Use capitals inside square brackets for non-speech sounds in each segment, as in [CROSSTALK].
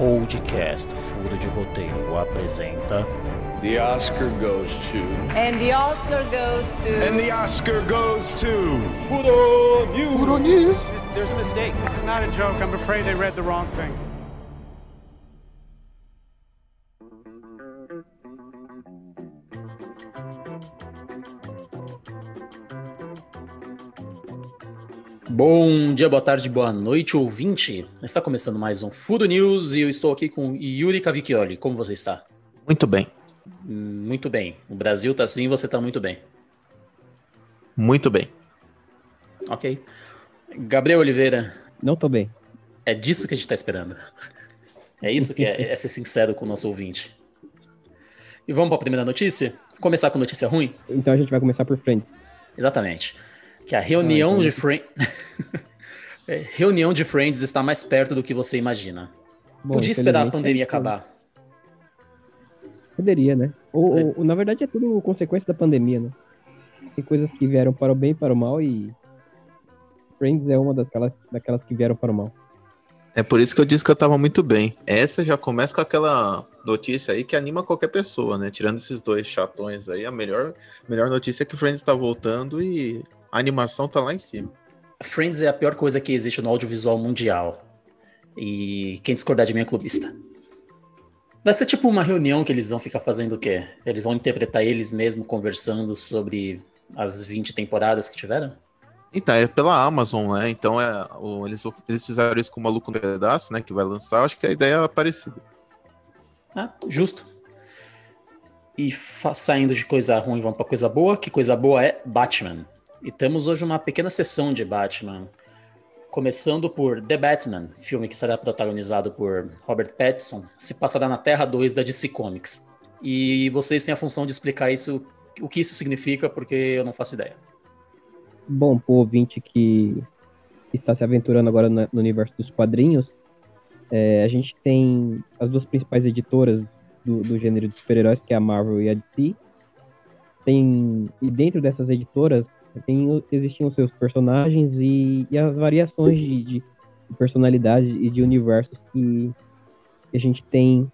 podcast Furo de Roteiro apresenta. The Oscar goes to. And the Oscar goes to. And the Oscar goes to. Furo News. Furo News. There's a mistake. This is not a joke. I'm afraid they read the wrong thing. Bom dia, boa tarde, boa noite, ouvinte. Está começando mais um Furo News e eu estou aqui com Yuri Cavicchioli. Como você está? Muito bem. Muito bem. O Brasil tá assim e você tá muito bem. Muito bem. Ok. Gabriel Oliveira. Não tô bem. É disso que a gente tá esperando. É isso que é, é ser sincero com o nosso ouvinte. E vamos para a primeira notícia? Começar com notícia ruim? Então a gente vai começar por frente. Exatamente. Que a reunião de Friends. [LAUGHS] reunião de Friends está mais perto do que você imagina. Bom, Podia esperar a pandemia é- acabar. Poderia, né? Ou, ou- ou, na verdade é tudo consequência da pandemia, né? Tem coisas que vieram para o bem e para o mal e Friends é uma daquelas, daquelas que vieram para o mal. É por isso que eu disse que eu tava muito bem. Essa já começa com aquela notícia aí que anima qualquer pessoa, né? Tirando esses dois chatões aí, a melhor, melhor notícia é que Friends tá voltando e a animação tá lá em cima. Friends é a pior coisa que existe no audiovisual mundial. E quem discordar de mim é clubista. Vai ser tipo uma reunião que eles vão ficar fazendo o quê? Eles vão interpretar eles mesmos conversando sobre as 20 temporadas que tiveram? Então, é pela Amazon, né? Então é, o- eles, eles fizeram isso com o Maluco no Pedaço, né? Que vai lançar. Eu acho que a ideia é parecida. Ah, justo. E saindo de coisa ruim, vamos pra coisa boa. Que coisa boa é Batman. E temos hoje uma pequena sessão de Batman. Começando por The Batman, filme que será protagonizado por Robert Pattinson, se passará na Terra 2 da DC Comics. E vocês têm a função de explicar isso, o que isso significa, porque eu não faço ideia. Bom, pro ouvinte que está se aventurando agora no universo dos quadrinhos, é, a gente tem as duas principais editoras do, do gênero de super-heróis, que é a Marvel e a DC. Tem, e dentro dessas editoras tem, existiam seus personagens e, e as variações de, de personalidade e de universos que, a gente tem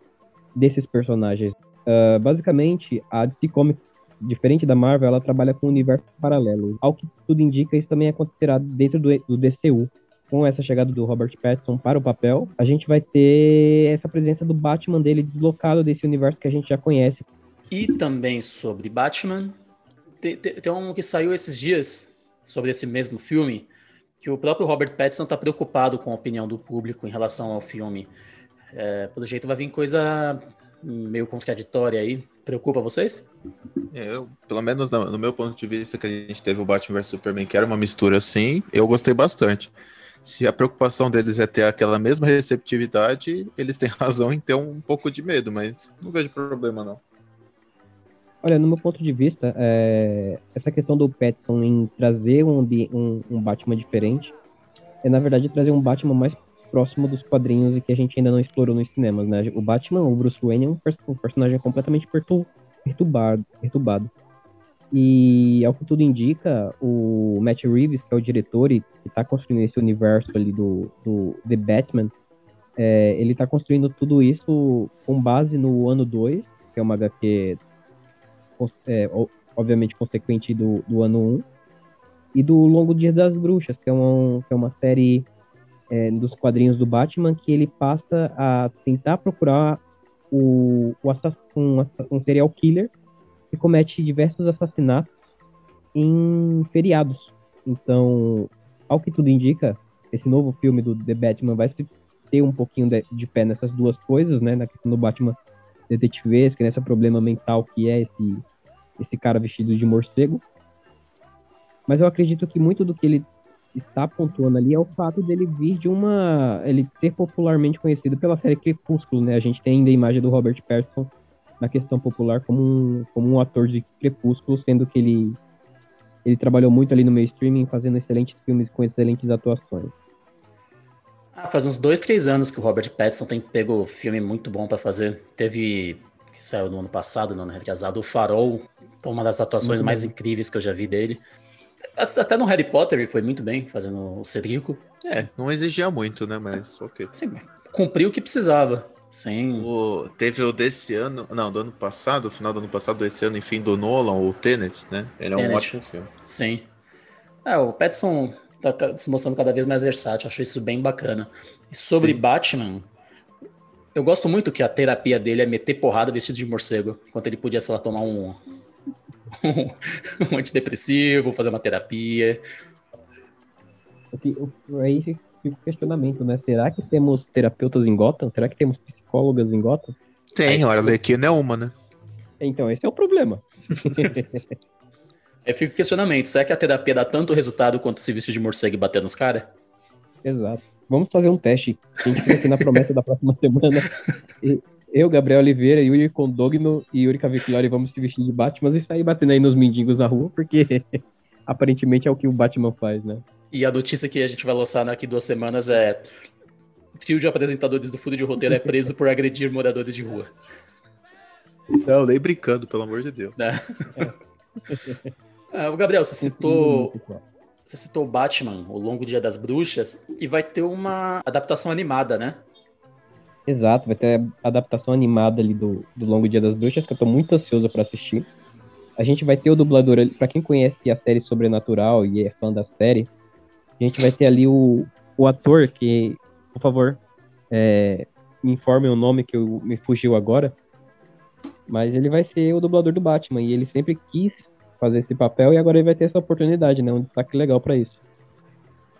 desses personagens. Ah, basicamente, a DC Comics diferente da Marvel, ela trabalha com um universo paralelo. Ao que tudo indica, isso também acontecerá dentro do, do DCU. Com essa chegada do Robert Pattinson para o papel, a gente vai ter essa presença do Batman dele deslocado desse universo que a gente já conhece. E também sobre Batman, te- te- tem um que saiu esses dias sobre esse mesmo filme, que o próprio Robert Pattinson está preocupado com a opinião do público em relação ao filme. É, pelo jeito vai vir coisa meio contraditória aí. Preocupa vocês? É, eu, pelo menos no, no meu ponto de vista, que a gente teve o Batman vs Superman, que era uma mistura assim, eu gostei bastante. Se a preocupação deles é ter aquela mesma receptividade, eles têm [LAUGHS] razão em ter um pouco de medo, mas não vejo problema não. Olha, no meu ponto de vista, é, essa questão do Pattinson em trazer um, um, um Batman diferente é, na verdade, trazer um Batman mais próximo dos quadrinhos e que a gente ainda não explorou nos cinemas, né? O Batman, o Bruce Wayne, é um, pers- um personagem completamente pertu- perturbado, perturbado. E, ao que tudo indica, o Matt Reeves, que é o diretor e que está construindo esse universo ali do, do The Batman, é, ele está construindo tudo isso com base no ano 2, que é uma HQ é, obviamente consequente do, do ano 1, e do Longo Dia das Bruxas, que é uma, que é uma série é, dos quadrinhos do Batman que ele passa a tentar procurar o, o um, um serial killer que comete diversos assassinatos em feriados. Então, ao que tudo indica, esse novo filme do The Batman vai ter um pouquinho de, de pé nessas duas coisas, né? Na questão do Batman detetivesco, nesse problema mental que é esse, esse cara vestido de morcego. Mas eu acredito que muito do que ele está pontuando ali é o fato dele vir de uma. ele ser popularmente conhecido pela série Crepúsculo, né? A gente tem ainda a imagem do Robert Pattinson na questão popular como um, como um ator de Crepúsculo, sendo que ele, ele trabalhou muito ali no meio streaming, fazendo excelentes filmes com excelentes atuações. Ah, faz uns dois, três anos que o Robert Pattinson tem pego filme muito bom pra fazer. Teve, que saiu no ano passado, no ano retrasado, O Farol, uma das atuações mais incríveis que eu já vi dele. Até no Harry Potter ele foi muito bem, fazendo o Cedrico. É, não exigia muito, né? Mas ok. Sim, cumpriu o que precisava. Sim. O, teve o desse ano, não, do ano passado, final do ano passado, desse ano, enfim, do Nolan, o Tenet, né? Ele é um Tenet. ótimo filme. Sim. É, o Pattinson tá se mostrando cada vez mais versátil, acho isso bem bacana. E sobre Batman, eu gosto muito que a terapia dele é meter porrada vestido de morcego, enquanto ele podia, sei lá, tomar um, [LAUGHS] um antidepressivo, fazer uma terapia. O que- o- Aí fica o questionamento, né? Será que temos terapeutas em Gotham? Será que temos psicólogas em Gotham? Tem, olha, a Arlequina é uma, né? Então, esse é o problema. [LAUGHS] Aí fica o questionamento, será que a terapia dá tanto resultado quanto se vestir de morcego e bater nos caras? Exato. Vamos fazer um teste. A gente fica aqui na promessa da próxima [LAUGHS] semana. E eu, Gabriel Oliveira, Yuri Condogno e Yuri Cavicchioli vamos se vestir de Batman e sair batendo aí nos mendigos na rua, porque [LAUGHS] aparentemente é o que o Batman faz, né? E a notícia que a gente vai lançar daqui duas semanas é: trio de apresentadores do Furo de Roteiro é preso por agredir moradores de rua. Não, nem brincando, pelo amor de Deus. né? [LAUGHS] Ah, Gabriel, você citou, você citou o Batman, O Longo Dia das Bruxas, e vai ter uma adaptação animada, né? Exato, vai ter a adaptação animada ali do, do Longo Dia das Bruxas, que eu tô muito ansioso pra assistir. A gente vai ter o dublador, ali- pra quem conhece a série Sobrenatural e é fã da série, a gente vai ter ali o, o ator que, por favor, é, me informem o nome que eu, me fugiu agora, mas ele vai ser o dublador do Batman e ele sempre quis fazer esse papel e agora ele vai ter essa oportunidade, né? Um destaque legal pra isso.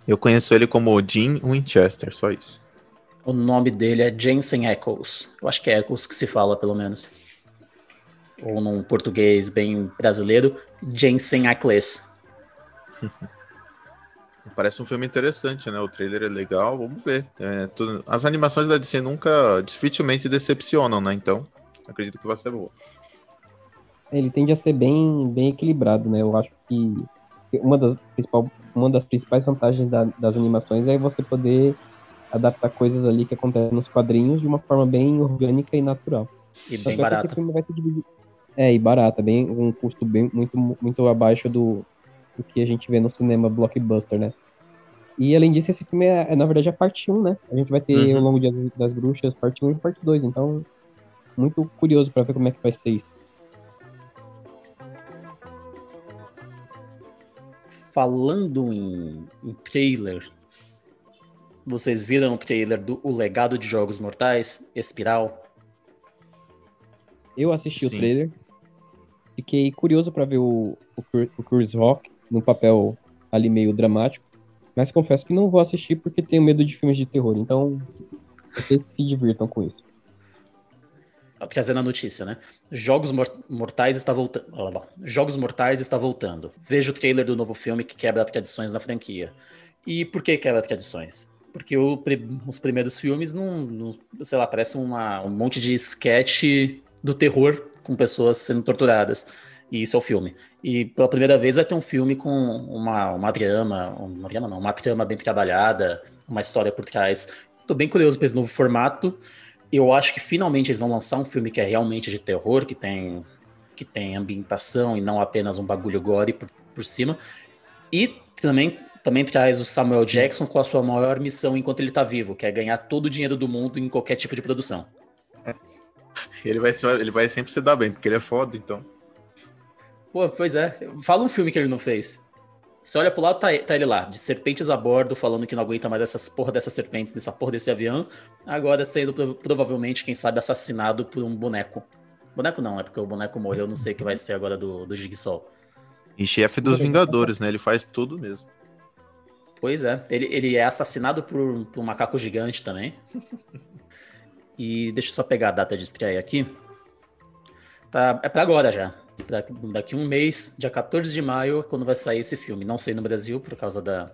Eu conheço ele como Jim Winchester, só isso. O nome dele é Jensen Eccles. Eu acho que é Eccles que se fala, pelo menos. Ou num português bem brasileiro, Jensen Ackles. [LAUGHS] Parece um filme interessante, né? O trailer é legal, vamos ver. É, tudo- As animações da DC nunca, dificilmente decepcionam, né? Então, acredito que vai ser boa. Ele tende a ser bem, bem equilibrado, né? Eu acho que uma das, principal, uma das principais vantagens da- das animações é você poder adaptar coisas ali que acontecem nos quadrinhos de uma forma bem orgânica e natural. E Tanto bem dividido. É, e barata, bem, um custo bem, muito, muito abaixo do, do que a gente vê no cinema blockbuster, né? E além disso, esse filme é, é, na verdade, a parte 1, né? A gente vai ter Uhum. o Longo Dia das- das Bruxas, parte 1 e parte 2. Então, muito curioso pra ver como é que vai ser isso. Falando em, em trailer, vocês viram o trailer do O Legado de Jogos Mortais, Espiral? Eu assisti Sim. o trailer, fiquei curioso pra ver o, o, o Chris Rock no papel ali meio dramático, mas confesso que não vou assistir porque tenho medo de filmes de terror, então vocês se divirtam com isso. Trazendo a notícia, né? Jogos Mor- Mortais está voltando. Jogos Mortais está voltando. Veja o trailer do novo filme que quebra tradições na franquia. E por que quebra tradições? Porque o os primeiros filmes não, não- sei lá, parece uma- um monte de sketch do terror com pessoas sendo torturadas. E isso é o filme. E pela primeira vez vai ter um filme com uma, uma trama, uma trama não, uma trama bem trabalhada, uma história por trás. Tô bem curioso para esse novo formato. Eu acho que finalmente eles vão lançar um filme que é realmente de terror, que tem, que tem ambientação e não apenas um bagulho gore por, por cima. E também, também traz o Samuel Jackson com a sua maior missão enquanto ele tá vivo, que é ganhar todo o dinheiro do mundo em qualquer tipo de produção. Ele vai, ele vai sempre se dar bem, porque ele é foda, então. Pô, pois é. Fala um filme que ele não fez. Você olha pro lado, tá, tá ele lá, de serpentes a bordo, falando que não aguenta mais essas porra dessas serpentes, dessa porra desse avião. Agora sendo prov- provavelmente, quem sabe, assassinado por um boneco. Boneco não, é porque o boneco morreu, não sei o que vai ser agora do, do Jigsaw. E chefe dos Vingadores, né? Ele faz tudo mesmo. Pois é, ele, ele é assassinado por, por um macaco gigante também. E deixa eu só pegar a data de estreia aqui. Tá, é pra agora já. Daqui um mês, dia 14 de maio, quando vai sair esse filme. Não sei no Brasil, por causa da,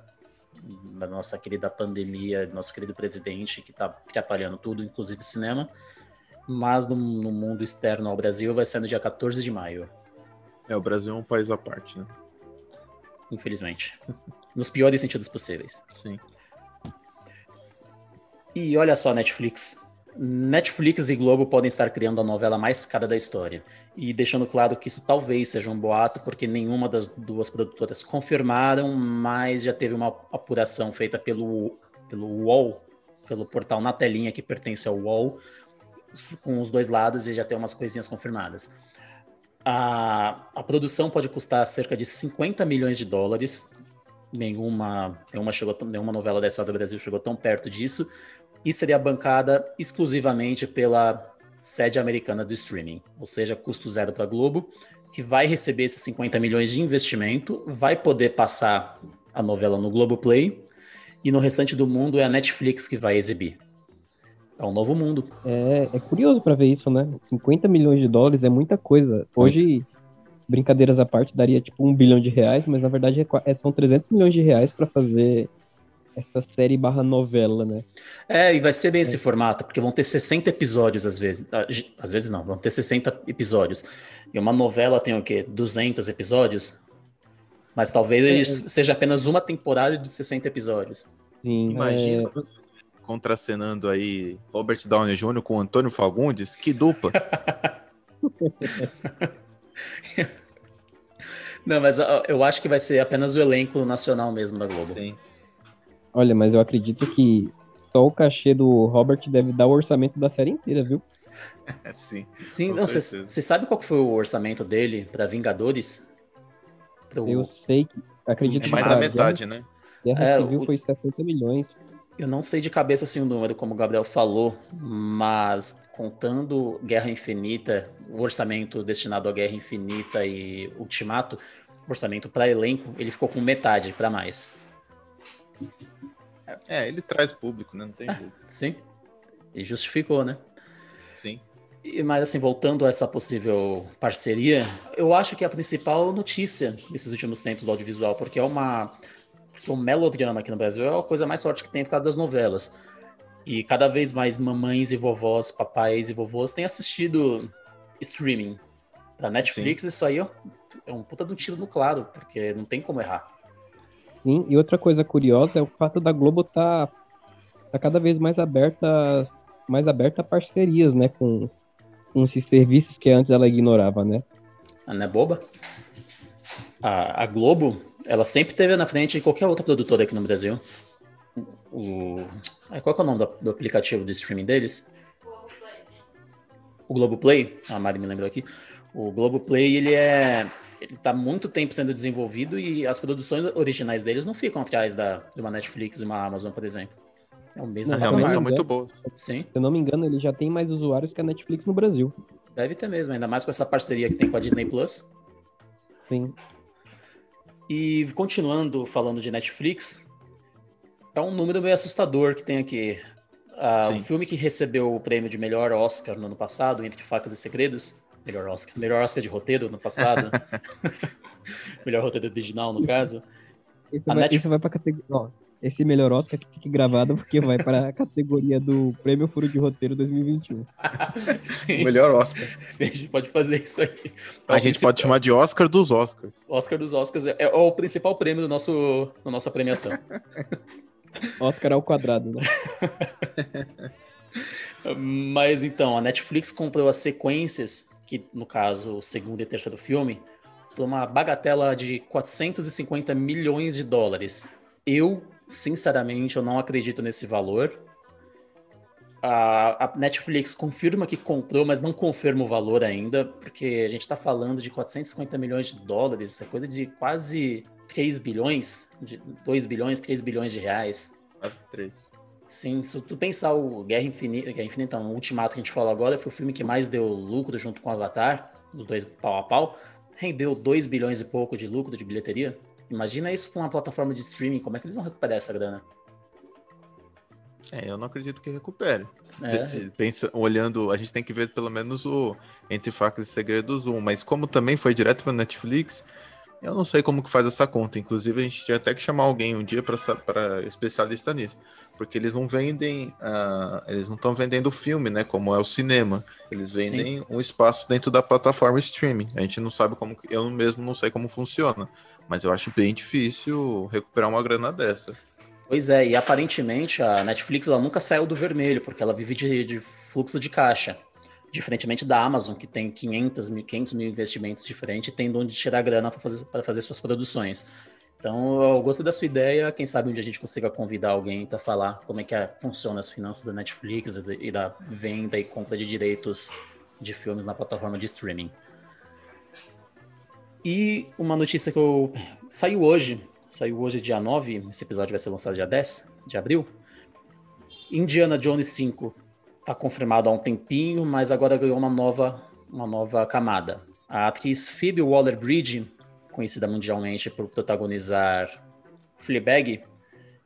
da nossa querida pandemia, do nosso querido presidente, que tá atrapalhando tudo, inclusive cinema. Mas no, no mundo externo ao Brasil vai ser no dia 14 de maio, É, o Brasil é um país à parte, né? infelizmente. [LAUGHS] Nos piores sentidos possíveis. Sim. E olha só, Netflix. Netflix e Globo podem estar criando a novela mais cara da história. E deixando claro que isso talvez seja um boato, porque nenhuma das duas produtoras confirmaram, mas já teve uma apuração feita pelo, pelo UOL, pelo portal Na Telinha, que pertence ao UOL, com os dois lados e já ter umas coisinhas confirmadas. A, a produção pode custar cerca de 50 milhões de dólares. Nenhuma, nenhuma, chegou, nenhuma novela da história do Brasil chegou tão perto disso. E seria bancada exclusivamente pela sede americana do streaming, ou seja, custo zero para a Globo, que vai receber esses 50 milhões de investimento, vai poder passar a novela no Globoplay e no restante do mundo é a Netflix que vai exibir. É um novo mundo. É, é curioso para ver isso, né? 50 milhões de dólares é muita coisa. Hoje, brincadeiras à parte, daria tipo um bilhão de reais, mas na verdade é, é são 300 milhões de reais para fazer essa série barra novela, né? É, e vai ser bem esse formato, porque vão ter 60 episódios às vezes. Ah, às vezes não, vão ter 60 episódios. E uma novela tem o quê? 200 episódios? Mas talvez é. seja apenas uma temporada de 60 episódios. Sim, Imagina é... contracenando aí Robert Downey Jr. com Antônio Fagundes, que dupla. [LAUGHS] Não, mas eu acho que vai ser apenas o elenco nacional mesmo da Globo. Sim. Olha, mas eu acredito que só o cachê do Robert deve dar o orçamento da série inteira, viu? [LAUGHS] Sim. Sim, você sabe qual foi o orçamento dele para Vingadores? Pro... Eu sei que. Acredito é mais da metade, Guerra, né? Guerra é, Civil o... foi 70 milhões. Eu não sei de cabeça assim o número, como o Gabriel falou, mas contando Guerra Infinita, o orçamento destinado à Guerra Infinita e Ultimato, orçamento para elenco, ele ficou com metade para mais. É, ele traz público, né? Não tem é, Sim. E justificou, né? Sim. E, mas assim, voltando a essa possível parceria, eu acho que é a principal notícia nesses últimos tempos do audiovisual, porque é uma. Porque o melodrama aqui no Brasil é a coisa mais forte que tem por causa das novelas. E cada vez mais mamães e vovós, papais e vovôs têm assistido streaming. Da Netflix, Sim. isso aí é um puta um tiro no claro, porque não tem como errar. Sim, e outra coisa curiosa é o fato da Globo tá, tá cada vez mais aberta, mais aberta a parcerias, né, com, com esses serviços que antes ela ignorava, né? Ah, não é boba? A, a Globo, ela sempre teve na frente de qualquer outra produtora aqui no Brasil. O, qual é o nome do, do aplicativo de streaming deles? O Globoplay. A Mari me lembrou aqui. O Globoplay, ele é ele está muito tempo sendo desenvolvido e as produções originais deles não ficam atrás da, de uma Netflix e uma Amazon, por exemplo. É o mesmo. Não, realmente são muito boas. Sim. Se eu não me engano, ele já tem mais usuários que a Netflix no Brasil. Deve ter mesmo, ainda mais com essa parceria que tem com a Disney Plus. Sim. E continuando falando de Netflix, é um número meio assustador que tem aqui. Uh, o filme que recebeu o prêmio de melhor Oscar no ano passado, Entre Facas e Segredos, Melhor Oscar. Melhor Oscar de roteiro no passado. [LAUGHS] melhor roteiro original, no caso. Esse vai, Netflix... vai pra categoria. esse melhor Oscar que fique gravado porque vai para a [LAUGHS] categoria do Prêmio Furo de Roteiro 2021. Sim. Melhor Oscar. Sim, a gente pode fazer isso aí. É a gente principal... pode chamar de Oscar dos Oscars. Oscar dos Oscars é, é o principal prêmio do nosso, da nossa premiação. [LAUGHS] Oscar ao quadrado, né? Mas então, a Netflix comprou as sequências que no caso o segundo e terceiro filme, por uma bagatela de 450 milhões de dólares. Eu, sinceramente, eu não acredito nesse valor. A, a Netflix confirma que comprou, mas não confirma o valor ainda, porque a gente está falando de 450 milhões de dólares, é coisa de quase 3 bilhões, de 2 bilhões, 3 bilhões de reais. Quase 3. Sim, se tu pensar o Guerra Infinita, Guerra Infinita, o Ultimato que a gente falou agora, foi o filme que mais deu lucro junto com o Avatar, os dois pau a pau, rendeu 2 bilhões e pouco de lucro de bilheteria. Imagina isso com uma plataforma de streaming, como é que eles vão recuperar essa grana? É, eu não acredito que recupere. É. Pensa, olhando, a gente tem que ver pelo menos o Entre Facas e Segredos 1, mas como também foi direto para Netflix, eu não sei como que faz essa conta. Inclusive, a gente tinha até que chamar alguém um dia para especialista nisso porque eles não vendem, uh, eles não estão vendendo filme, né? Como é o cinema. Eles vendem Sim. um espaço dentro da plataforma streaming. A gente não sabe como, eu mesmo não sei como funciona, mas eu acho bem difícil recuperar uma grana dessa. Pois é, e aparentemente a Netflix ela nunca saiu do vermelho, porque ela vive de, de fluxo de caixa. Diferentemente da Amazon, que tem 500 mil, 500 mil investimentos diferentes e tem de onde tirar grana para fazer, fazer suas produções. Então, eu gostei da sua ideia. Quem sabe um dia a gente consiga convidar alguém para falar como é que é, funciona as finanças da Netflix e da venda e compra de direitos de filmes na plataforma de streaming. E uma notícia que eu saiu hoje, saiu hoje dia 9, esse episódio vai ser lançado dia 10 de abril. Indiana Jones 5 está confirmado há um tempinho, mas agora ganhou uma nova, uma nova camada. A atriz Phoebe Waller-Bridge conhecida mundialmente por protagonizar Fleabag,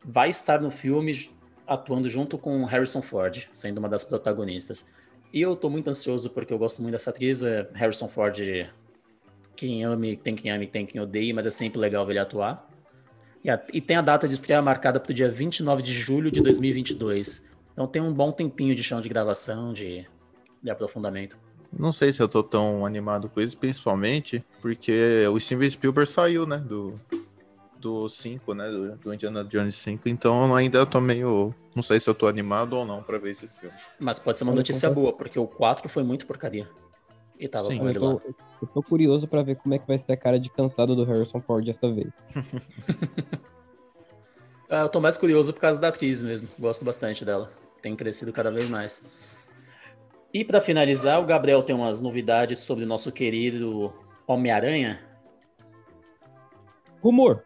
vai estar no filme atuando junto com Harrison Ford, sendo uma das protagonistas. E eu tô muito ansioso porque eu gosto muito dessa atriz. É Harrison Ford, quem ame, tem quem ame, tem quem odeie, mas é sempre legal ver ele atuar. E, a, e tem a data de estreia marcada para o dia 29 de julho de 2022. Então tem um bom tempinho de chão de gravação, de, de aprofundamento. Não sei se eu tô tão animado com isso, principalmente porque o Steven Spielberg saiu, né, do, do 5, né, do, do Indiana Jones 5, então ainda tô meio, não sei se eu tô animado ou não pra ver esse filme. Mas pode ser uma notícia boa, porque o 4 foi muito porcaria. E tava Sim, com ele eu tô, lá. Eu tô curioso pra ver como é que vai ser a cara de cansado do Harrison Ford dessa vez. [LAUGHS] ah, eu tô mais curioso por causa da atriz mesmo, gosto bastante dela. Tem crescido cada vez mais. E para finalizar, o Gabriel tem umas novidades sobre o nosso querido Homem-Aranha. Rumor.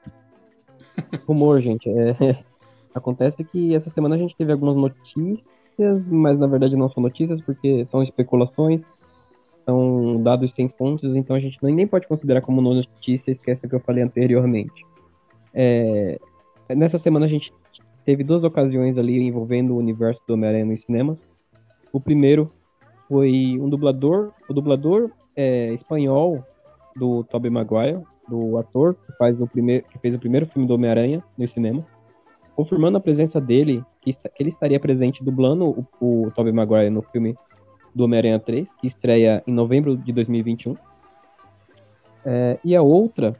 [LAUGHS] Rumor, gente. É... [LAUGHS] Acontece que essa semana a gente teve algumas notícias, mas na verdade não são notícias, porque são especulações, são dados sem fontes, então a gente nem pode considerar como notícia, esquece o que eu falei anteriormente. É... Nessa semana a gente teve duas ocasiões ali envolvendo o universo do Homem-Aranha nos cinemas. O primeiro foi um dublador, o dublador é, espanhol do Tobey Maguire, do ator que, faz o primeiro, que fez o primeiro filme do Homem-Aranha no cinema, confirmando a presença dele, que, que ele estaria presente dublando o, o Tobey Maguire no filme do Homem-Aranha 3, que estreia em novembro de 2021. É, e a outra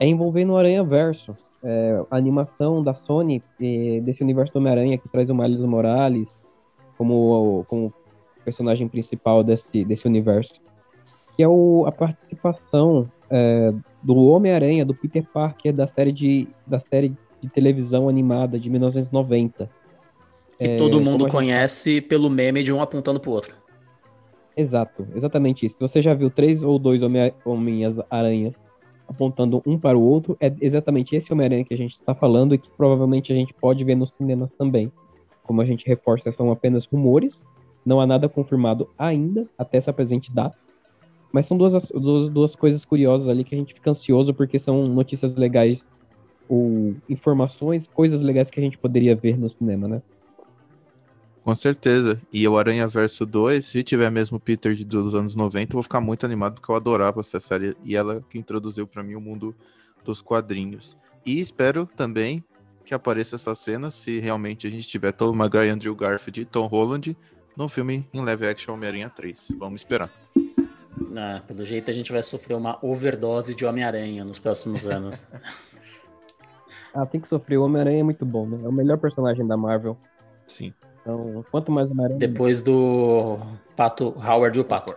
é envolvendo o Aranha Verso, é, a animação da Sony é, desse universo do Homem-Aranha que traz o Miles Morales como, como personagem principal desse, desse universo, que é o, a participação é, do Homem-Aranha, do Peter Parker, da série de, da série de televisão animada de 1990. Que é, todo mundo conhece gente... pelo meme de um apontando pro outro. Exato, exatamente isso. Se você já viu três ou dois Homem-Aranhas apontando um para o outro, é exatamente esse Homem-Aranha que a gente está falando e que provavelmente a gente pode ver nos cinemas também. Como a gente reforça, são apenas rumores, não há nada confirmado ainda, até essa presente data. Mas são duas, duas, duas coisas curiosas ali que a gente fica ansioso porque são notícias legais ou informações, coisas legais que a gente poderia ver no cinema, né? Com certeza. E o Aranha Verso 2, se tiver mesmo o Peter de, dos anos 90, eu vou ficar muito animado porque eu adorava essa série e ela que introduziu para mim o mundo dos quadrinhos. E espero também que apareça essa cena se realmente a gente tiver Tom Maguire, Andrew Garfield e Tom Holland no filme em live action Homem-Aranha 3. Vamos esperar. Ah, pelo jeito a gente vai sofrer uma overdose de Homem-Aranha nos próximos anos. [LAUGHS] ah, tem que sofrer. O Homem-Aranha é muito bom, né? É o melhor personagem da Marvel. Sim. Então, quanto mais Homem-Aranha. Depois do Pato Howard e o Pato.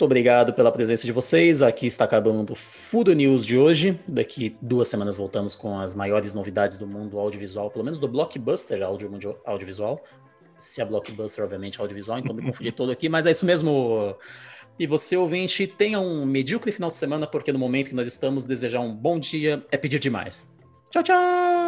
Muito obrigado pela presença de vocês. Aqui está acabando o Food News de hoje. Daqui duas semanas voltamos com as maiores novidades do mundo audiovisual, pelo menos do blockbuster audio, audiovisual. Se é blockbuster, obviamente, audiovisual, então me confundi [LAUGHS] todo aqui, mas é isso mesmo. E você, ouvinte, tenha um medíocre final de semana, porque no momento que nós estamos, desejar um bom dia é pedir demais. Tchau, tchau!